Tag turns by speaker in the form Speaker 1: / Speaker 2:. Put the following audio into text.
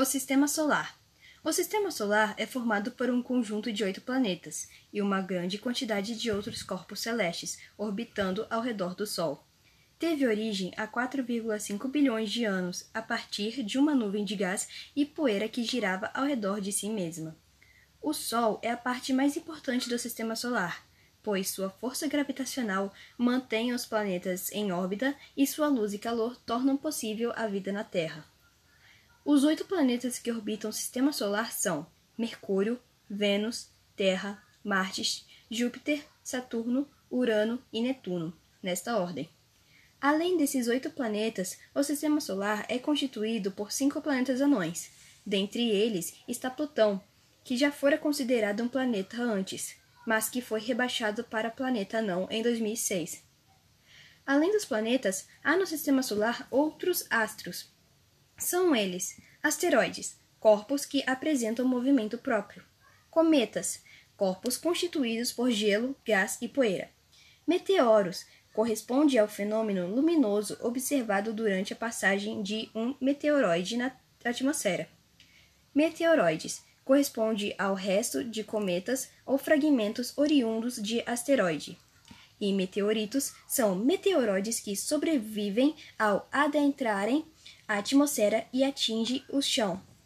Speaker 1: O Sistema Solar. O Sistema Solar é formado por um conjunto de oito planetas e uma grande quantidade de outros corpos celestes orbitando ao redor do Sol. Teve origem há 4,5 bilhões de anos a partir de uma nuvem de gás e poeira que girava ao redor de si mesma. O Sol é a parte mais importante do Sistema Solar, pois sua força gravitacional mantém os planetas em órbita e sua luz e calor tornam possível a vida na Terra. Os oito planetas que orbitam o Sistema Solar são Mercúrio, Vênus, Terra, Marte, Júpiter, Saturno, Urano e Netuno, nesta ordem. Além desses oito planetas, o Sistema Solar é constituído por cinco planetas anões. Dentre eles está Plutão, que já fora considerado um planeta antes, mas que foi rebaixado para planeta anão em 2006. Além dos planetas, há no Sistema Solar outros astros, são eles asteroides, corpos que apresentam movimento próprio, cometas, corpos constituídos por gelo, gás e poeira. Meteoros corresponde ao fenômeno luminoso observado durante a passagem de um meteoroide na atmosfera. Meteoroides corresponde ao resto de cometas ou fragmentos oriundos de asteroide. E meteoritos são meteoroides que sobrevivem ao adentrarem a atmosfera e atinge o chão.